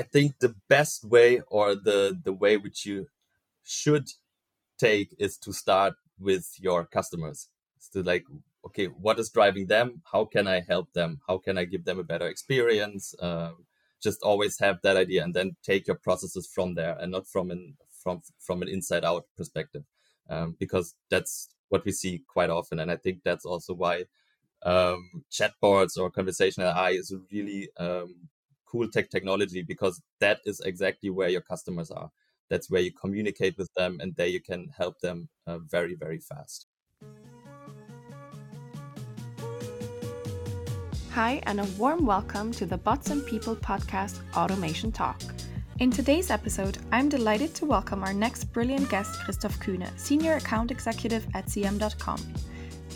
I think the best way or the the way which you should take is to start with your customers. It's to like, okay, what is driving them? How can I help them? How can I give them a better experience? Um, just always have that idea, and then take your processes from there, and not from an from from an inside out perspective, um, because that's what we see quite often, and I think that's also why um, chatbots or conversational AI is really um, cool tech technology because that is exactly where your customers are. That's where you communicate with them, and there you can help them uh, very, very fast. Hi, and a warm welcome to the Bots and People podcast Automation Talk. In today's episode, I'm delighted to welcome our next brilliant guest, Christoph Kühne, Senior Account Executive at CM.com.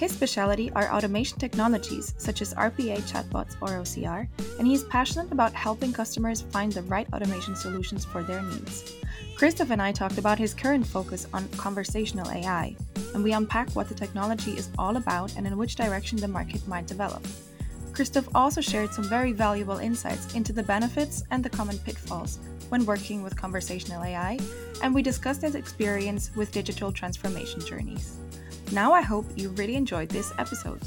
His specialty are automation technologies such as RPA chatbots or OCR, and he is passionate about helping customers find the right automation solutions for their needs. Christoph and I talked about his current focus on conversational AI, and we unpack what the technology is all about and in which direction the market might develop. Christoph also shared some very valuable insights into the benefits and the common pitfalls when working with conversational AI, and we discussed his experience with digital transformation journeys. Now I hope you really enjoyed this episode.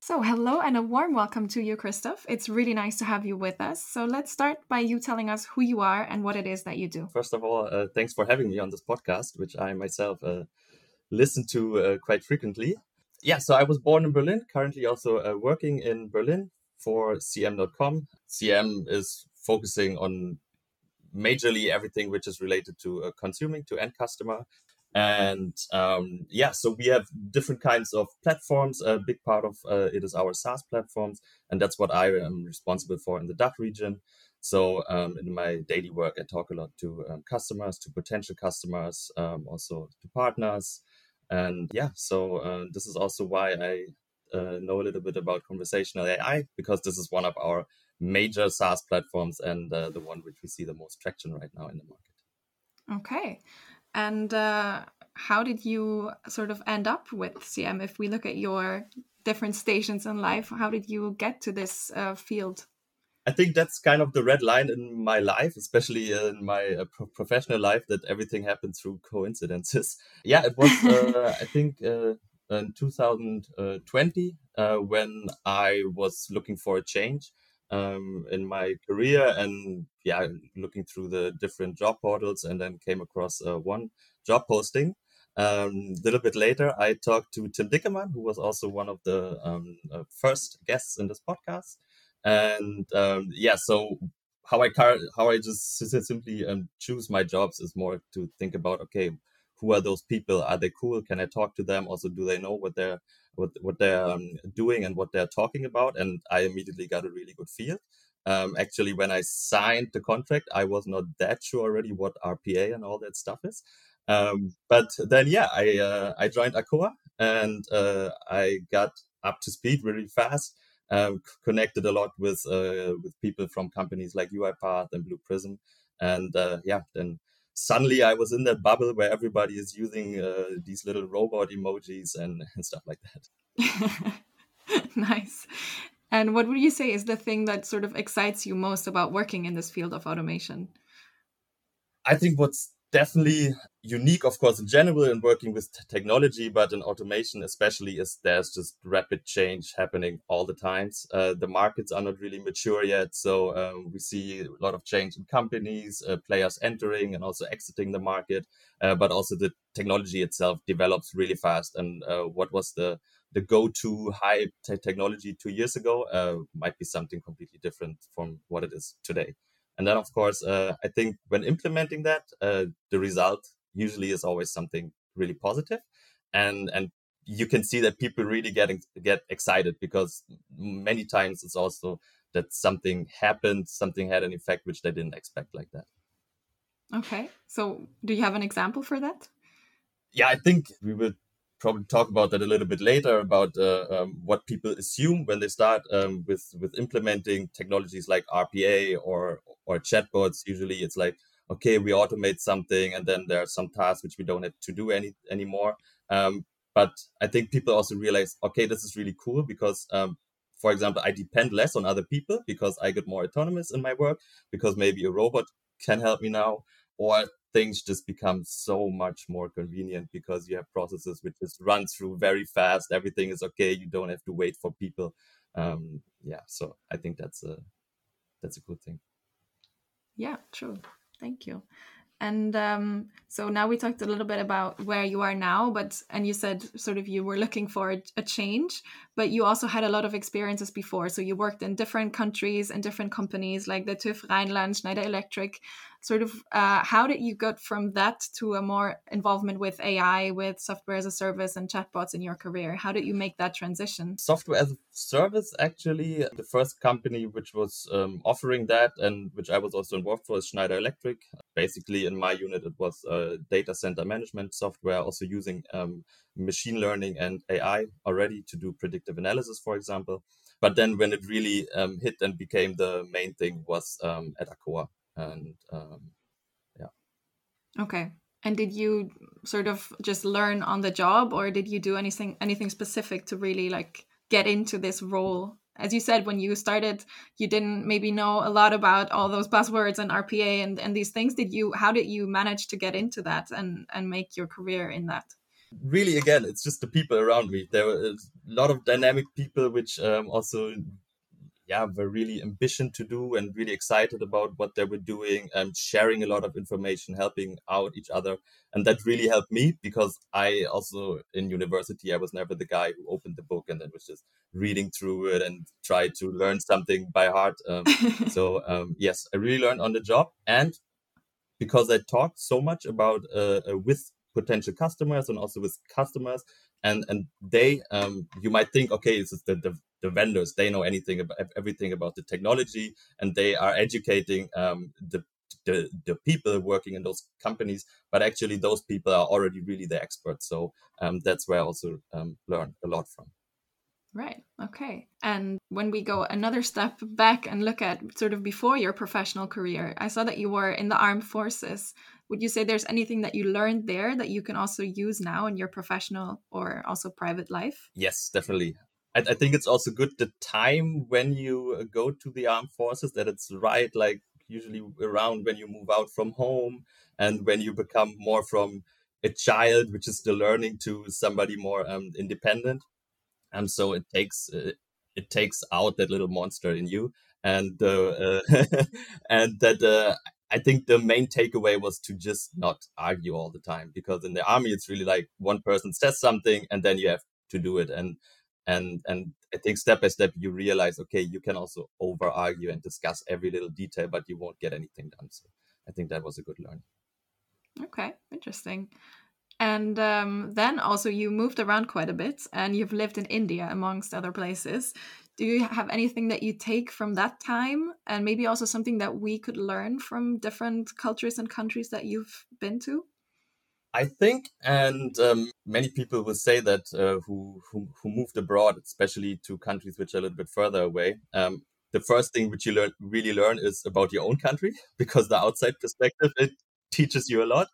So, hello and a warm welcome to you, Christoph. It's really nice to have you with us. So, let's start by you telling us who you are and what it is that you do. First of all, uh, thanks for having me on this podcast, which I myself uh, listen to uh, quite frequently. Yeah, so I was born in Berlin, currently also uh, working in Berlin for CM.com. CM is focusing on majorly everything which is related to uh, consuming to end customer. And um, yeah so we have different kinds of platforms. A big part of uh, it is our saas platforms and that's what i am responsible for in the dach region. So um, in my daily work i talk a lot to um, customers to potential customers um, also to partners. And yeah so uh, this is also why i uh, know a little bit about conversational ai because this is one of our major SaaS platforms and uh, the one which we see the most traction right now in the market. Okay. And uh, how did you sort of end up with CM? If we look at your different stations in life, how did you get to this uh, field? I think that's kind of the red line in my life, especially in my uh, pro professional life, that everything happens through coincidences. Yeah, it was, uh, I think, uh, in 2020 uh, when I was looking for a change um, in my career and yeah looking through the different job portals and then came across uh, one job posting. A um, little bit later i talked to tim dickerman who was also one of the um, uh, first guests in this podcast. And um, yeah so how i car- how i just simply um, choose my jobs is more to think about okay who are those people? Are they cool? Can i talk to them? Also do they know what they're what what they're um, doing and what they're talking about, and I immediately got a really good feel. Um, actually, when I signed the contract, I was not that sure already what RPA and all that stuff is. Um, but then, yeah, I uh, I joined Akoa and uh, I got up to speed really fast. Um, connected a lot with uh, with people from companies like UiPath and Blue Prism, and uh, yeah, then suddenly I was in that bubble where everybody is using uh, these little robot emojis and, and stuff like that. nice. And what would you say is the thing that sort of excites you most about working in this field of automation? I think what's definitely unique, of course, in general in working with technology, but in automation especially, is there's just rapid change happening all the times. Uh, the markets are not really mature yet, so um, we see a lot of change in companies, uh, players entering and also exiting the market, uh, but also the technology itself develops really fast. And uh, what was the the go-to high technology two years ago uh, might be something completely different from what it is today. And then, of course, uh, I think when implementing that, uh, the result usually is always something really positive, and and you can see that people really getting get excited because many times it's also that something happened, something had an effect which they didn't expect like that. Okay, so do you have an example for that? Yeah, I think we will probably talk about that a little bit later about uh, um, what people assume when they start um, with with implementing technologies like RPA or or chatbots. Usually, it's like okay, we automate something, and then there are some tasks which we don't have to do any anymore. Um, but I think people also realize, okay, this is really cool because um, for example, I depend less on other people because I get more autonomous in my work because maybe a robot can help me now, or things just become so much more convenient because you have processes which just run through very fast. Everything is okay. You don't have to wait for people. Um, yeah, so I think that's a that's a good thing. Yeah, true. Thank you. And um, so now we talked a little bit about where you are now, but and you said sort of you were looking for a, change, but you also had a lot of experiences before. So you worked in different countries and different companies like the TÜV Rheinland, Schneider Electric. Sort of, uh, how did you get from that to a more involvement with AI, with software as a service and chatbots in your career? How did you make that transition? Software as a service, actually, the first company which was um, offering that and which I was also involved for is Schneider Electric. Basically, in my unit, it was uh, data center management software, also using um, machine learning and AI already to do predictive analysis, for example. But then when it really um, hit and became the main thing was um, at Acoa. And um, yeah. Okay. And did you sort of just learn on the job or did you do anything anything specific to really like get into this role as you said when you started you didn't maybe know a lot about all those buzzwords and rpa and, and these things. Did you how did you manage to get into that and and make your career in that? Really again it's just the people around me. There were a lot of dynamic people which um, also yeah were really ambition to do and really excited about what they were doing and sharing a lot of information helping out each other. And that really helped me because i also in university i was never the guy who opened the book and then was just reading through it and tried to learn something by heart um, so um, yes i really learned on the job. And because i talked so much about uh, uh, with potential customers and also with customers and and they um, you might think okay is the, the, the vendors. They know anything about everything about the technology and they are educating um, the, the the people working in those companies but actually those people are already really the experts. So um, that's where i also um, learned a lot from Right. Okay. And when we go another step back and look at sort of before your professional career, I saw that you were in the armed forces would you say there's anything that you learned there that you can also use now in your professional or also private life yes definitely I, I think it's also good the time when you uh, go to the armed forces that it's right like usually around when you move out from home and when you become more from a child which is still learning to somebody more um, independent and so it takes uh, it takes out that little monster in you and uh, uh and that uh, I think the main takeaway was to just not argue all the time because in the army it's really like one person says something and then you have to do it and and and I think step by step you realize okay you can also over argue and discuss every little detail but you won't get anything done so I think that was a good learning. Okay, interesting. And um, then also you moved around quite a bit and you've lived in India amongst other places. Do you have anything that you take from that time? And maybe also something that we could learn from different cultures and countries that you've been to? I think, and um, many people will say that uh, who, who, who moved abroad, especially to countries which are a little bit further away. Um, the first thing which you learn really learn is about your own country because the outside perspective it teaches you a lot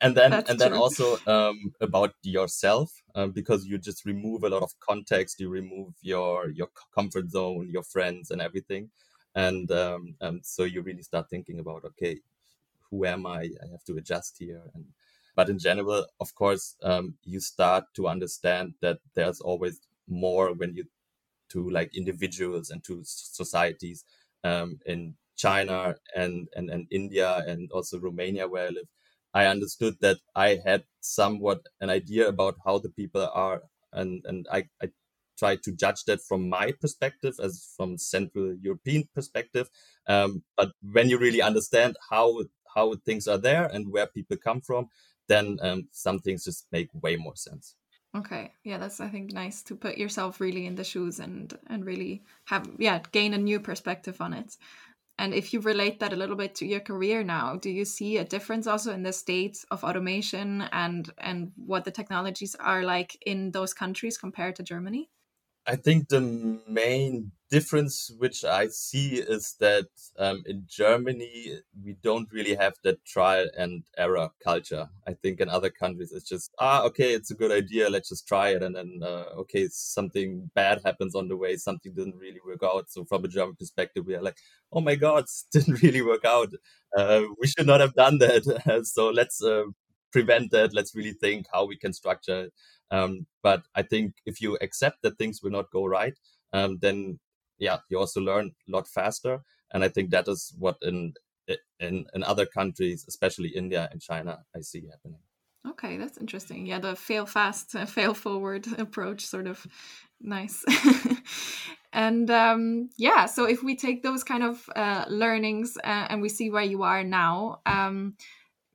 and then That's and then also um, about yourself um, because you just remove a lot of context you remove your your comfort zone your friends and everything. And um, um, so you really start thinking about okay who am i? I have to adjust here. And but in general of course um, you start to understand that there's always more when you to like individuals and to societies um, in china and, and and india and also romania where i live I understood that I had somewhat an idea about how the people are, and and I, I tried to judge that from my perspective as from Central European perspective. Um, but when you really understand how how things are there and where people come from, then um, some things just make way more sense. Okay, yeah, that's I think nice to put yourself really in the shoes and and really have yeah gain a new perspective on it. And if you relate that a little bit to your career now, do you see a difference also in the state of automation and and what the technologies are like in those countries compared to Germany? I think the main difference which I see is that um, in Germany we don't really have that trial and error culture. I think in other countries it's just ah okay it's a good idea let's just try it and then uh, okay something bad happens on the way something didn't really work out. So from a German perspective we are like oh my god didn't really work out. Uh, we should not have done that. so let's uh, prevent that. Let's really think how we can structure. Um, but I think if you accept that things will not go right, um, then yeah, you also learn a lot faster. And I think that is what in in in other countries, especially India and China, I see happening. Okay, that's interesting. Yeah, the fail fast, fail forward approach, sort of nice. and um, yeah, so if we take those kind of uh, learnings uh, and we see where you are now, um,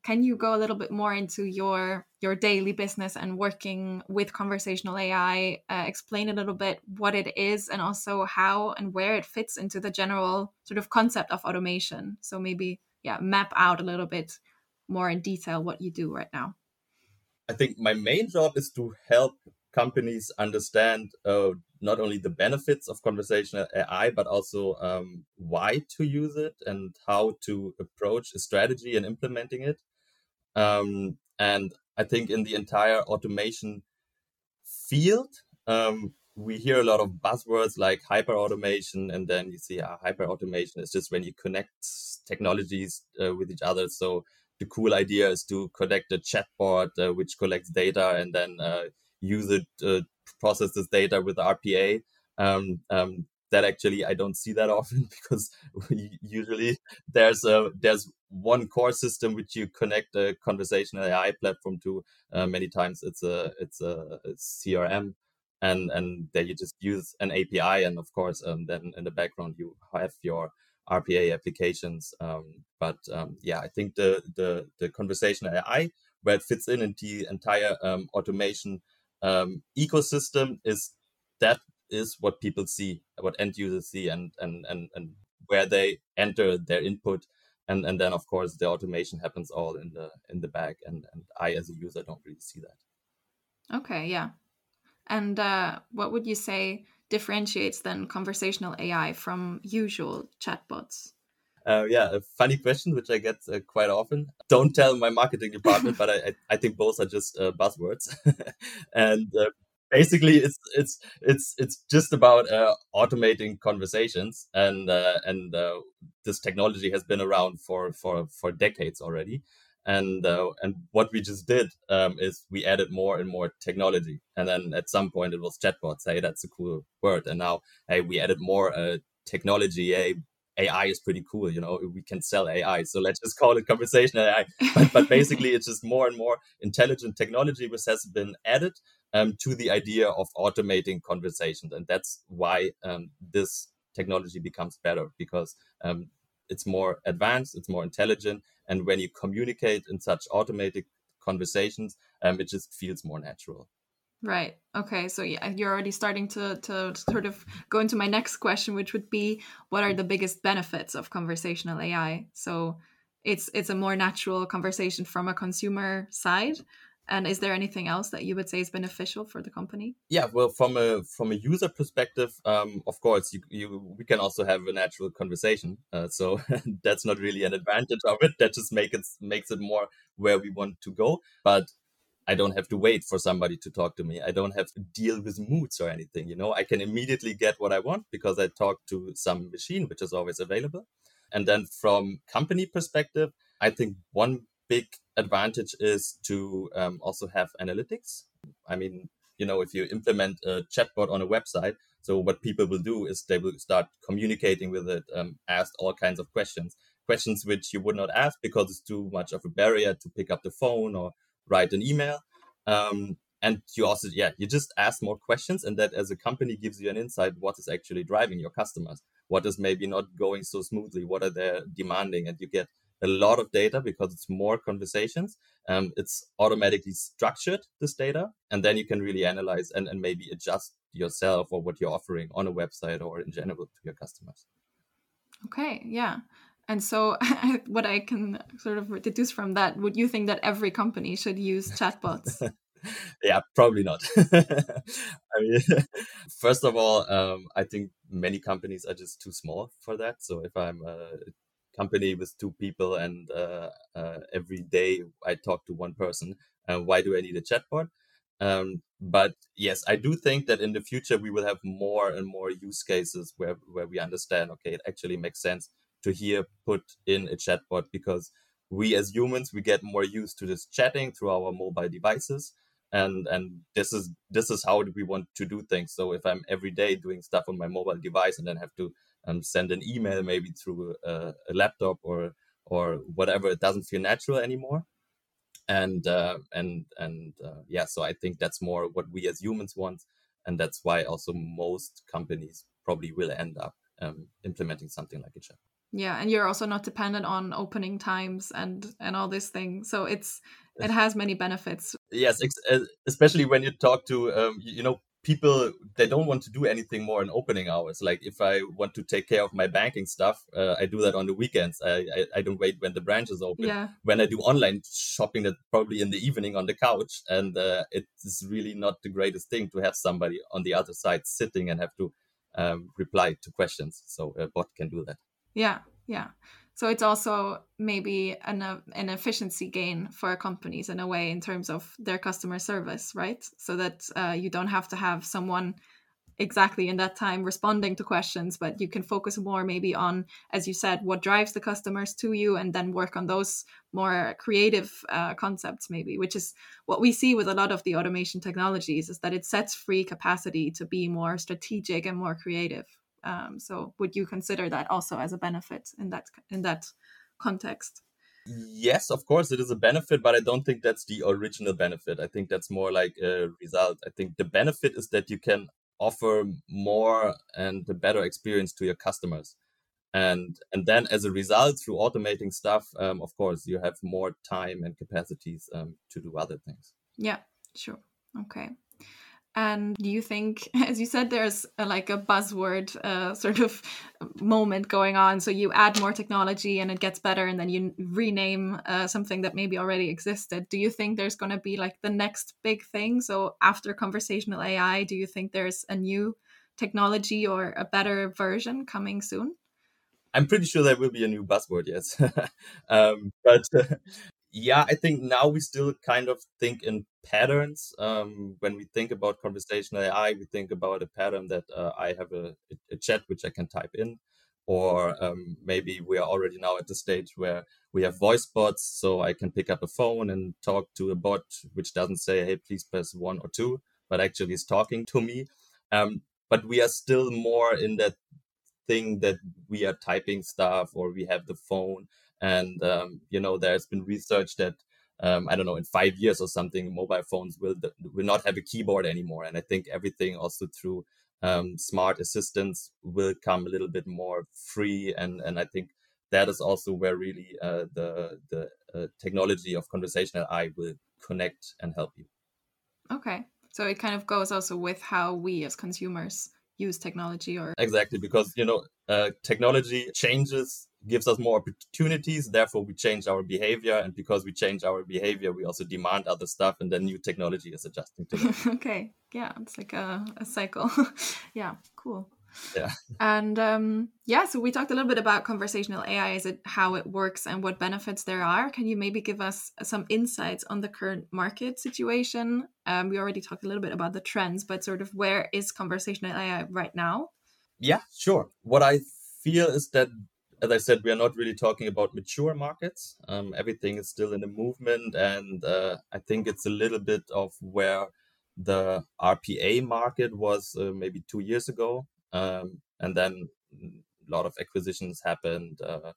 can you go a little bit more into your your daily business and working with conversational AI? Uh, explain a little bit what it is and also how and where it fits into the general sort of concept of automation. So maybe yeah, map out a little bit more in detail what you do right now. I think my main job is to help companies understand uh, not only the benefits of conversational AI, but also um, why to use it and how to approach a strategy and implementing it. Um, and I think in the entire automation field, um, we hear a lot of buzzwords like hyper automation, and then you see uh, hyper automation is just when you connect technologies uh, with each other. So the cool idea is to connect a chatbot uh, which collects data and then uh, use it uh, process this data with RPA. Um, um, that actually I don't see that often because usually there's a there's one core system which you connect a conversational AI platform to. Uh, many times it's a it's a, CRM, and and there you just use an API, and of course um, then in the background you have your RPA applications. Um, but um, yeah, I think the the the conversational AI where it fits in in the entire um, automation um, ecosystem is that is what people see, what end users see, and and and and where they enter their input, and and then of course the automation happens all in the in the back, and and I as a user don't really see that. Okay, yeah. And uh, what would you say differentiates then conversational AI from usual chatbots? Uh, yeah, a funny question which I get uh, quite often. Don't tell my marketing department, but I, I think both are just uh, buzzwords. and uh, basically it's it's it's it's just about uh, automating conversations and uh, and uh, this technology has been around for for for decades already. And uh, and what we just did um, is we added more and more technology. And then at some point it was chatbots. Hey that's a cool word. And now hey we added more uh, technology. Hey AI is pretty cool, you know, we can sell AI. So let's just call it conversational AI. But, but basically, it's just more and more intelligent technology which has been added um, to the idea of automating conversations. And that's why um, this technology becomes better because um, it's more advanced, it's more intelligent. And when you communicate in such automated conversations, um, it just feels more natural. Right. Okay. So yeah, you're already starting to to sort of go into my next question, which would be, what are the biggest benefits of conversational AI? So it's it's a more natural conversation from a consumer side. And is there anything else that you would say is beneficial for the company? Yeah, well, from a from a user perspective, um, of course, you, you we can also have a natural conversation. Uh, so that's not really an advantage of it. That just makes it makes it more where we want to go. But I don't have to wait for somebody to talk to me. I don't have to deal with moods or anything. You know, I can immediately get what I want because I talk to some machine, which is always available. And then from company perspective, I think one big advantage is to um, also have analytics. I mean, you know, if you implement a chatbot on a website, so what people will do is they will start communicating with it, um, ask all kinds of questions, questions which you would not ask because it's too much of a barrier to pick up the phone or write an email. Um, and you also, yeah, you just ask more questions, and that as a company gives you an insight what is actually driving your customers, what is maybe not going so smoothly, what are they demanding, and you get a lot of data because it's more conversations. Um, it's automatically structured this data, and then you can really analyze and, and maybe adjust yourself or what you're offering on a website or in general to your customers. Okay, yeah. And so, what I can sort of deduce from that, would you think that every company should use chatbots? yeah, probably not. I mean, first of all, um, I think many companies are just too small for that. So if I'm a company with two people and uh, uh, every day I talk to one person, uh, why do I need a chatbot? Um, but yes, I do think that in the future we will have more and more use cases where where we understand, okay, it actually makes sense to here put in a chatbot because we as humans we get more used to this chatting through our mobile devices and and this is this is how we want to do things so if i'm every day doing stuff on my mobile device and then have to um, send an email maybe through a, a, laptop or or whatever. It doesn't feel natural anymore. And uh, and and uh, yeah so i think that's more what we as humans want. And that's why also most companies probably will end up um, implementing something like a chat. Yeah and you're also not dependent on opening times and and all these things. So it's it has many benefits. Yes especially when you talk to um, you know people they don't want to do anything more in opening hours. Like if i want to take care of my banking stuff uh, i do that on the weekends. I, I, I don't wait when the branch is open. Yeah. when i do online shopping that probably in the evening on the couch and uh, it's really not the greatest thing to have somebody on the other side sitting and have to um, reply to questions. So a bot can do that. Yeah, yeah. So it's also maybe an uh, an efficiency gain for companies in a way in terms of their customer service, right? So that uh, you don't have to have someone exactly in that time responding to questions, but you can focus more maybe on, as you said, what drives the customers to you, and then work on those more creative uh, concepts, maybe, which is what we see with a lot of the automation technologies, is that it sets free capacity to be more strategic and more creative. Um, so would you consider that also as a benefit in that in that context? Yes, of course, it is a benefit, but I don't think that's the original benefit. I think that's more like a result. I think the benefit is that you can offer more and a better experience to your customers, and and then as a result, through automating stuff, um, of course, you have more time and capacities um, to do other things. Yeah, sure. Okay. And do you think, as you said, there's a, like a buzzword uh, sort of moment going on? So you add more technology and it gets better, and then you rename uh, something that maybe already existed. Do you think there's going to be like the next big thing? So after conversational AI, do you think there's a new technology or a better version coming soon? I'm pretty sure there will be a new buzzword, yes. um, but yeah, I think now we still kind of think in patterns. Um, when we think about conversational AI, we think about a pattern that uh, I have a, a, chat which I can type in, or um, maybe we are already now at the stage where we have voice bots, so I can pick up a phone and talk to a bot which doesn't say, "Hey, please press one or two, but actually is talking to me. Um, but we are still more in that thing that we are typing stuff or we have the phone and um, you know, there's been research that um, I don't know in five years or something, mobile phones will will not have a keyboard anymore. And I think everything also through um, smart assistants will come a little bit more free. And and I think that is also where really uh, the the uh, technology of conversational AI will connect and help you. Okay, so it kind of goes also with how we as consumers use technology or exactly because you know uh, technology changes gives us more opportunities. Therefore we change our behavior. And because we change our behavior we also demand other stuff. And then new technology is adjusting to that. Okay. Yeah it's like a, a cycle. Yeah cool. Yeah. And um, yeah so we talked a little bit about conversational ai is it how it works and what benefits there are? Can you maybe give us some insights on the current market situation? Um, we already talked a little bit about the trends but sort of where is conversational ai right now? Yeah sure. What i feel is that as I said, we are not really talking about mature markets. Um, everything is still in a movement, and uh, I think it's a little bit of where the RPA market was uh, maybe two years ago, um, and then a lot of acquisitions happened. Uh,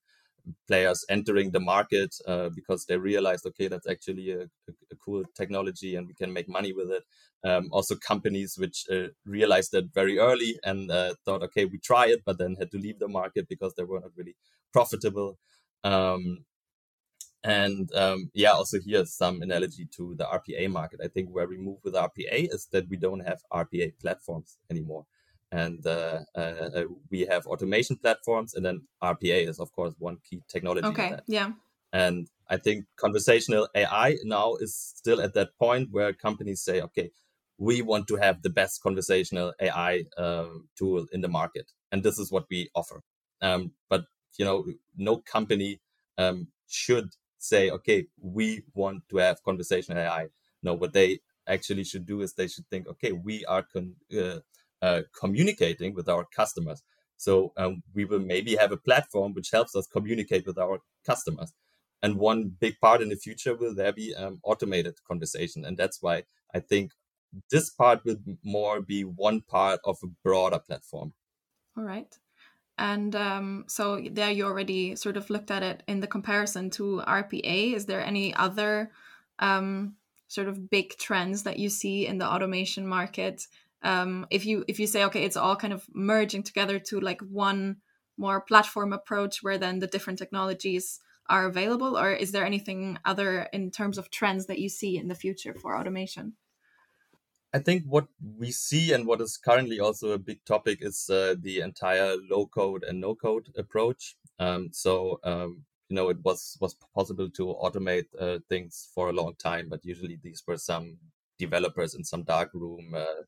players entering the market uh, because they realized, okay, that's actually a, a, cool technology and we can make money with it. Um, also, companies which uh, realized that very early and uh, thought, okay, we try it, but then had to leave the market because they were not really profitable. Um, and um, yeah, also here's some analogy to the RPA market. I think where we move with RPA is that we don't have RPA platforms anymore and uh, uh, uh, we have automation platforms and then rpa is of course one key technology okay yeah And I think conversational AI now is still at that point where companies say, okay, we want to have the best conversational AI uh, tool in the market, and this is what we offer. Um, but you know, no company um, should say, okay, we want to have conversational AI. No, what they actually should do is they should think, okay, we are con- uh, uh, communicating with our customers. So um, we will maybe have a platform which helps us communicate with our customers. And one big part in the future will there be um, automated conversation, and that's why I think this part will more be one part of a broader platform. All right. And um, so there you already sort of looked at it in the comparison to RPA. Is there any other um, sort of big trends that you see in the automation market? Um, if you if you say okay, it's all kind of merging together to like one more platform approach where then the different technologies are available, or is there anything other in terms of trends that you see in the future for automation? I think what we see and what is currently also a big topic is uh, the entire low code and no code approach. Um, so um, you know it was was possible to automate uh, things for a long time, but usually these were some developers in some dark room uh,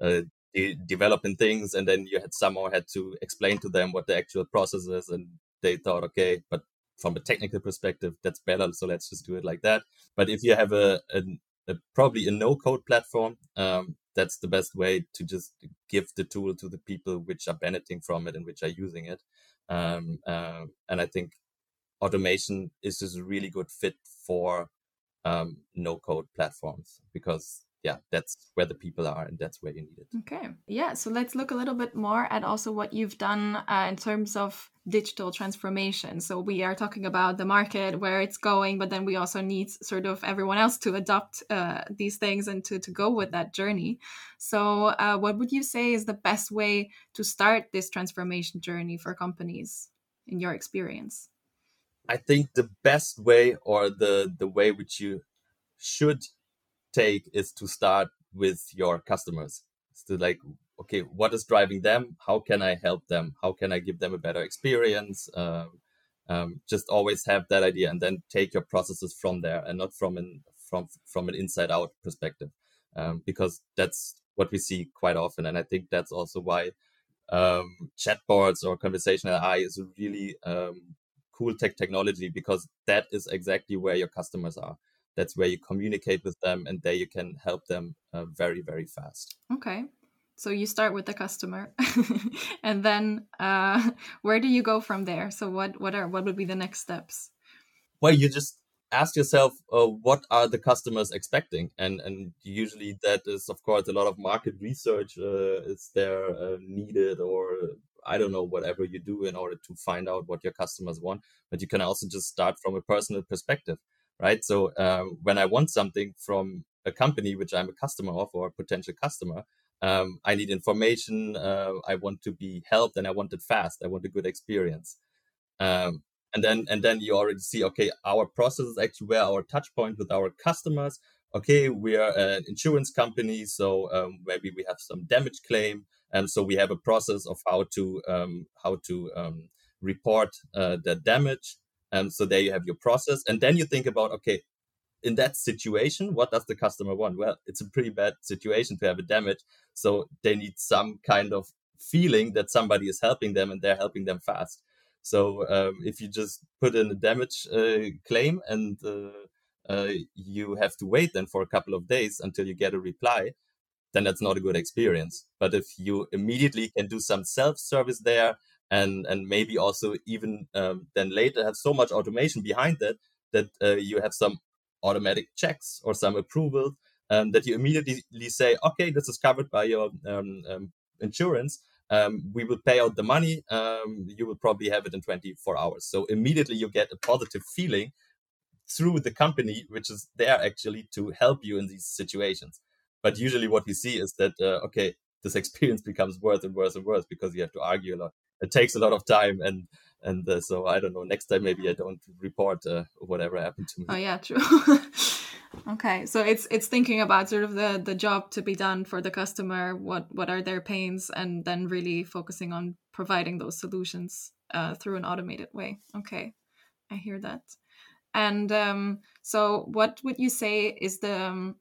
uh de- developing things, and then you had somehow had to explain to them what the actual process is, and they thought, okay, but from a technical perspective, that's better, so let's just do it like that. But if you have a, a a, probably a no code platform. Um, that's the best way to just give the tool to the people which are benefiting from it and which are using it. Um, uh, and I think automation is just a really good fit for um, no code platforms because yeah, that's where the people are and that's where you need it. Okay. Yeah. So let's look a little bit more at also what you've done uh, in terms of digital transformation. So we are talking about the market, where it's going, but then we also need sort of everyone else to adopt uh, these things and to, to go with that journey. So, uh, what would you say is the best way to start this transformation journey for companies in your experience? I think the best way or the, the way which you should take is to start with your customers. It's to like, okay, what is driving them? How can I help them? How can I give them a better experience? Um, um, just always have that idea, and then take your processes from there, and not from an from from an inside out perspective, um, because that's what we see quite often, and I think that's also why um, chatbots or conversational AI is a really um, cool tech technology because that is exactly where your customers are that's where you communicate with them and there you can help them uh, very very fast. Okay. So you start with the customer and then uh, where do you go from there? So what what are what would be the next steps? Well you just ask yourself uh, what are the customers expecting? And and usually that is of course a lot of market research uh, is there uh, needed or i don't know whatever you do in order to find out what your customers want. But you can also just start from a personal perspective right? So uh, when I want something from a company which I'm a customer of or a potential customer, um, I need information. Uh, I want to be helped, and I want it fast. I want a good experience. Um, and then and then you already see, okay, our process is actually where our touch point with our customers. Okay, we are an insurance company, so um, maybe we have some damage claim, and so we have a process of how to um, how to um, report uh, the damage um, so there you have your process. And then you think about, okay, in that situation, what does the customer want? Well, it's a pretty bad situation to have a damage. So they need some kind of feeling that somebody is helping them and they're helping them fast. So um, if you just put in a damage uh, claim and uh, uh, you have to wait then for a couple of days until you get a reply, then that's not a good experience. But if you immediately can do some self service there and and maybe also even um, then later have so much automation behind that that uh, you have some automatic checks or some approval um, that you immediately say, okay, this is covered by your um, um insurance. Um, we will pay out the money. Um, you will probably have it in 24 hours. So immediately you get a positive feeling through the company, which is there actually to help you in these situations. But usually what we see is that, uh, okay, this experience becomes worse and worse and worse because you have to argue a lot it takes a lot of time and and uh, so I don't know. Next time, maybe I don't report uh, whatever happened to me. Oh yeah, true. okay, so it's it's thinking about sort of the the job to be done for the customer. What what are their pains, and then really focusing on providing those solutions uh, through an automated way. Okay, I hear that. And um, so, what would you say is the um,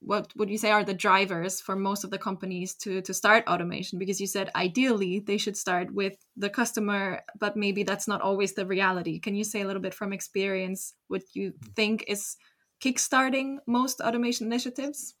what would you say are the drivers for most of the companies to to start automation? Because you said ideally they should start with the customer but maybe that's not always the reality. Can you say a little bit from experience what you think is kickstarting most automation initiatives?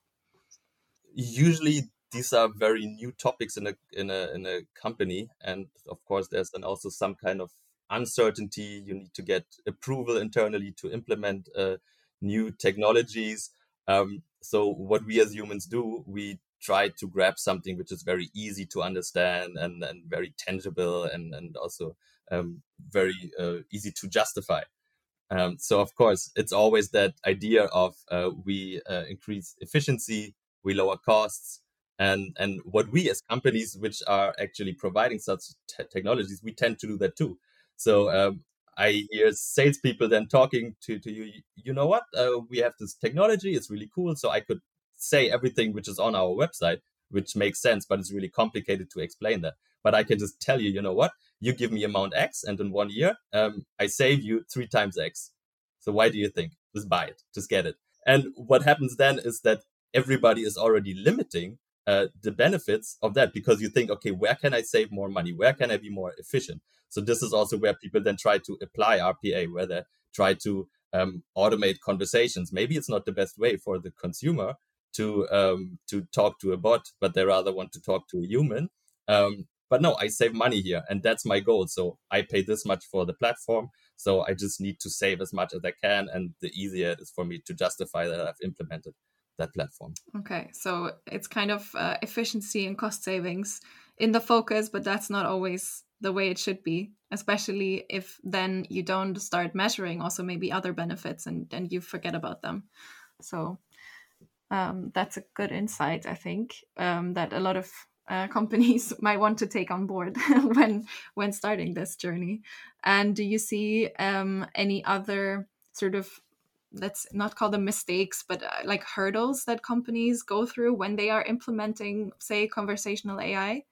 Usually these are very new topics in a in a in a company. And of course there's then also some kind of uncertainty. You need to get approval internally to implement uh, new technologies. Um, so what we as humans do, we try to grab something which is very easy to understand and, and very tangible and, and also um, very uh, easy to justify. Um, so of course, it's always that idea of uh, we uh, increase efficiency, we lower costs, and and what we as companies which are actually providing such technologies, we tend to do that too. So um, I hear salespeople then talking to, to you, you know what, uh, we have this technology, it's really cool. So I could say everything which is on our website, which makes sense, but it's really complicated to explain that. But I can just tell you, you know what, you give me amount X, and in one year, um, I save you three times X. So why do you think? Just buy it, just get it. And what happens then is that everybody is already limiting uh, the benefits of that because you think, okay, where can I save more money? Where can I be more efficient? So this is also where people then try to apply RPA, where they try to um, automate conversations. Maybe it's not the best way for the consumer to um, to talk to a bot, but they rather want to talk to a human. Um, but no, I save money here, and that's my goal. So I pay this much for the platform, so I just need to save as much as I can, and the easier it is for me to justify that I've implemented that platform. Okay, so it's kind of uh, efficiency and cost savings in the focus, but that's not always the way it should be especially if then you don't start measuring also maybe other benefits and then you forget about them. So um, that's a good insight i think um, that a lot of uh, companies might want to take on board when when starting this journey. And do you see um, any other sort of let's not call them mistakes but uh, like hurdles that companies go through when they are implementing say conversational ai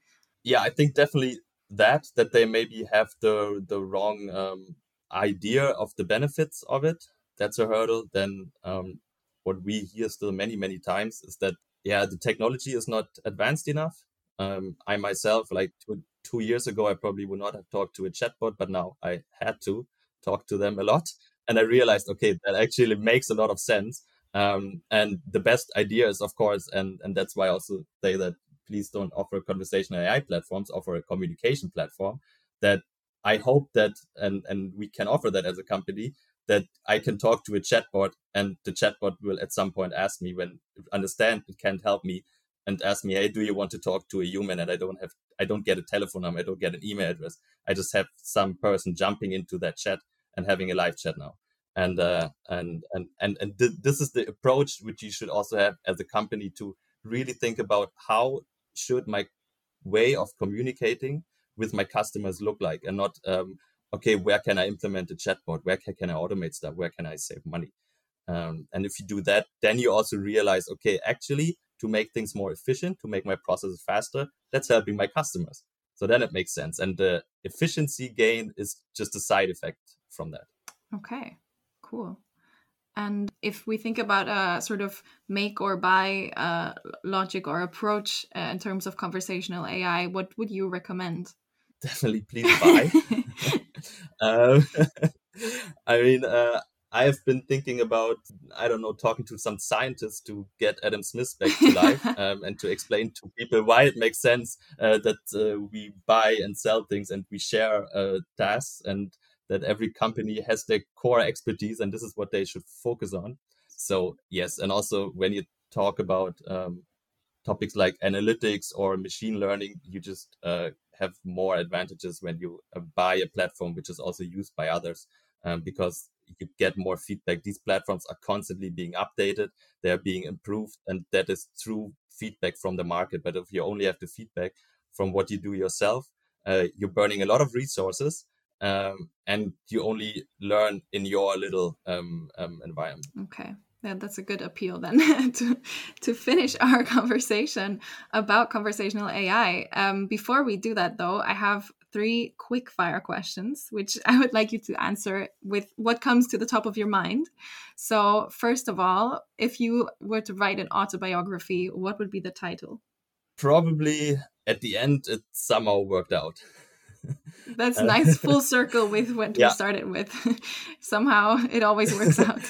yeah i think definitely that that they maybe have the the wrong um, idea of the benefits of it. That's a hurdle. Then um, what we hear still many many times is that yeah the technology is not advanced enough. Um, i myself like two, two years ago i probably would not have talked to a chatbot but now i had to talk to them a lot. And i realized okay that actually makes a lot of sense. Um, and the best idea is of course and and that's why i also say that please don't offer conversational AI platforms, offer a communication platform that I hope that and and we can offer that as a company that I can talk to a chatbot and the chatbot will at some point ask me when understand it can't help me and ask me, hey, do you want to talk to a human? And I don't have I don't get a telephone number, I don't get an email address. I just have some person jumping into that chat and having a live chat now. And uh, and and and and th- this is the approach which you should also have as a company to really think about how should my way of communicating with my customers look like and not um, okay where can i implement a chatbot? Where can, can i automate stuff? Where can i save money? Um, and if you do that then you also realize okay actually to make things more efficient to make my processes faster that's helping my customers. So then it makes sense. And the efficiency gain is just a side effect from that. Okay. Cool and if we think about a sort of make or buy uh, logic or approach uh, in terms of conversational AI, what would you recommend? Definitely, please buy. um, I mean, uh, I have been thinking about, I don't know, talking to some scientists to get Adam Smith back to life um, and to explain to people why it makes sense uh, that uh, we buy and sell things and we share uh, tasks and that every company has their core expertise and this is what they should focus on. So yes, and also when you talk about um, topics like analytics or machine learning, you just uh, have more advantages when you uh, buy a platform which is also used by others um, because you get more feedback. These platforms are constantly being updated, they're being improved, and that is true feedback from the market. But if you only have the feedback from what you do yourself, uh, you're burning a lot of resources um, and you only learn in your little um, um, environment. Okay. Yeah, that's a good appeal then to to finish our conversation about conversational AI. Um, before we do that, though, I have three quick fire questions, which I would like you to answer with what comes to the top of your mind. So, first of all, if you were to write an autobiography, what would be the title? Probably at the end, it somehow worked out. That's uh, nice full circle with what yeah. we started with. somehow it always works out.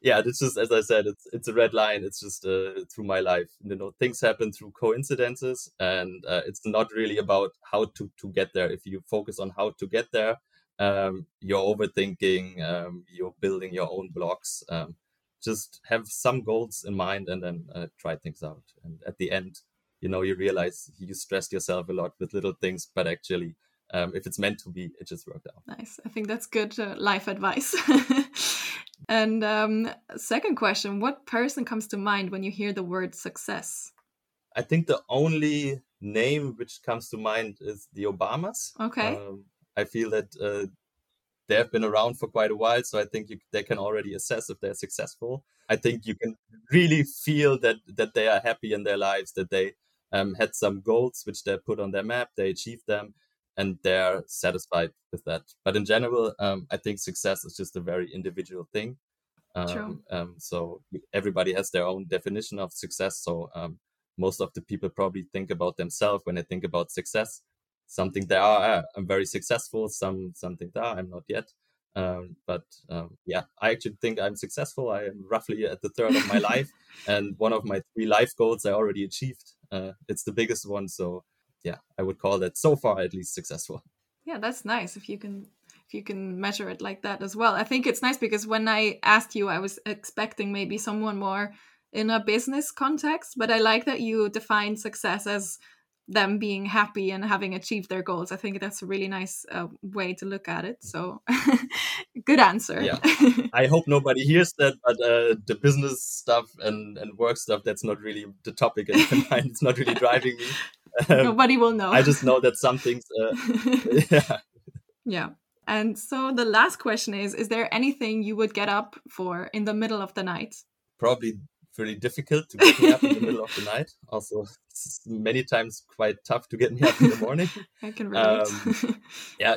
yeah, it's just as I said, it's it's a red line. It's just uh, through my life. You know, things happen through coincidences, and uh, it's not really about how to to get there. If you focus on how to get there, um, you're overthinking. Um, you're building your own blocks. Um, just have some goals in mind, and then uh, try things out. And at the end, you know, you realize you stressed yourself a lot with little things, but actually. Um, if it's meant to be, it just worked out. Nice. I think that's good uh, life advice. And um, second question What person comes to mind when you hear the word success? I think the only name which comes to mind is the Obamas. Okay. Um, I feel that uh, they have been around for quite a while, so I think you, they can already assess if they're successful. I think you can really feel that that they are happy in their lives, that they um, had some goals which they put on their map, they achieved them, and they're satisfied with that. But in general, um, I think success is just a very individual thing. Um, um, so everybody has their own definition of success. So um, most of the people probably think about themselves when they think about success. Something they are, uh, I'm very successful. Some something that I'm not yet. Um, but um, yeah, I actually think I'm successful. I am roughly at the third of my life, and one of my three life goals I already achieved. Uh, it's the biggest one, so yeah, I would call that so far at least successful. Yeah, that's nice if you can if you can measure it like that as well. I think it's nice because when I asked you, I was expecting maybe someone more in a business context, but I like that you define success as them being happy and having achieved their goals. I think that's a really nice uh, way to look at it. So, good answer. Yeah, I hope nobody hears that, but uh, the business stuff and, and work stuff, that's not really the topic in my mind. It's not really driving me. Um, Nobody will know. I just know that some things. Uh, yeah. Yeah. And so the last question is Is there anything you would get up for in the middle of the night? Probably very difficult to get me up in the middle of the night. Also, many times quite tough to get me up in the morning. I can relate. Um, yeah.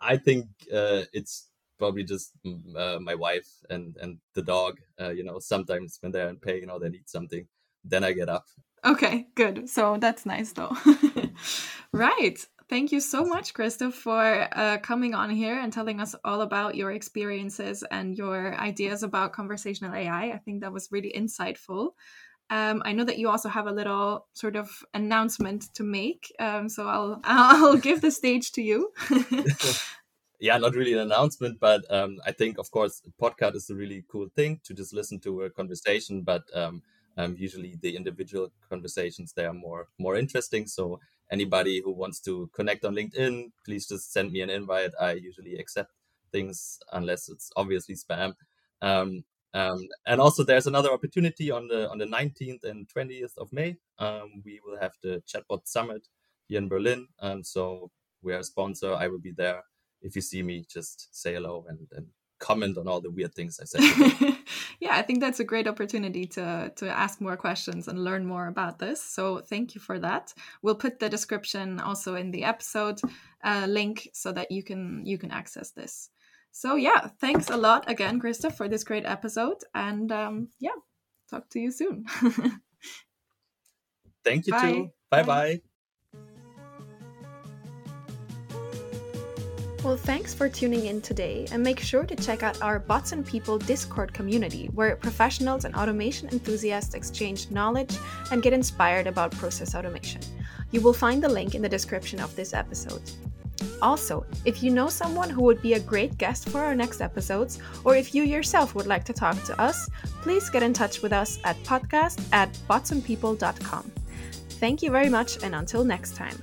I think uh, it's probably just mm, uh, my wife and, and the dog. Uh, you know, sometimes when they're in pain or they need something, then I get up Okay, good. So that's nice though. right. Thank you so much, Christoph, for uh, coming on here and telling us all about your experiences and your ideas about conversational AI. I think that was really insightful. Um, I know that you also have a little sort of announcement to make, um, so I'll I'll give the stage to you. yeah, not really an announcement, but um, I think, of course, podcast is a really cool thing to just listen to a conversation, but um, um, usually the individual conversations they are more more interesting. So anybody who wants to connect on LinkedIn, please just send me an invite. I usually accept things unless it's obviously spam. Um, um, and also, there's another opportunity on the on the 19th and 20th of May. Um, we will have the Chatbot Summit here in Berlin. Um, so we're a sponsor. I will be there. If you see me, just say hello and, and comment on all the weird things I said. yeah, I think that's a great opportunity to to ask more questions and learn more about this. So thank you for that. We'll put the description also in the episode uh, link so that you can you can access this. So yeah, thanks a lot again, Krista, for this great episode, and um, yeah, talk to you soon. Thank you bye. too. Bye bye. Well, thanks for tuning in today, and make sure to check out our Bots and People Discord community, where professionals and automation enthusiasts exchange knowledge and get inspired about process automation. You will find the link in the description of this episode. Also, if you know someone who would be a great guest for our next episodes, or if you yourself would like to talk to us, please get in touch with us at podcast at botsandpeople.com. Thank you very much, and until next time.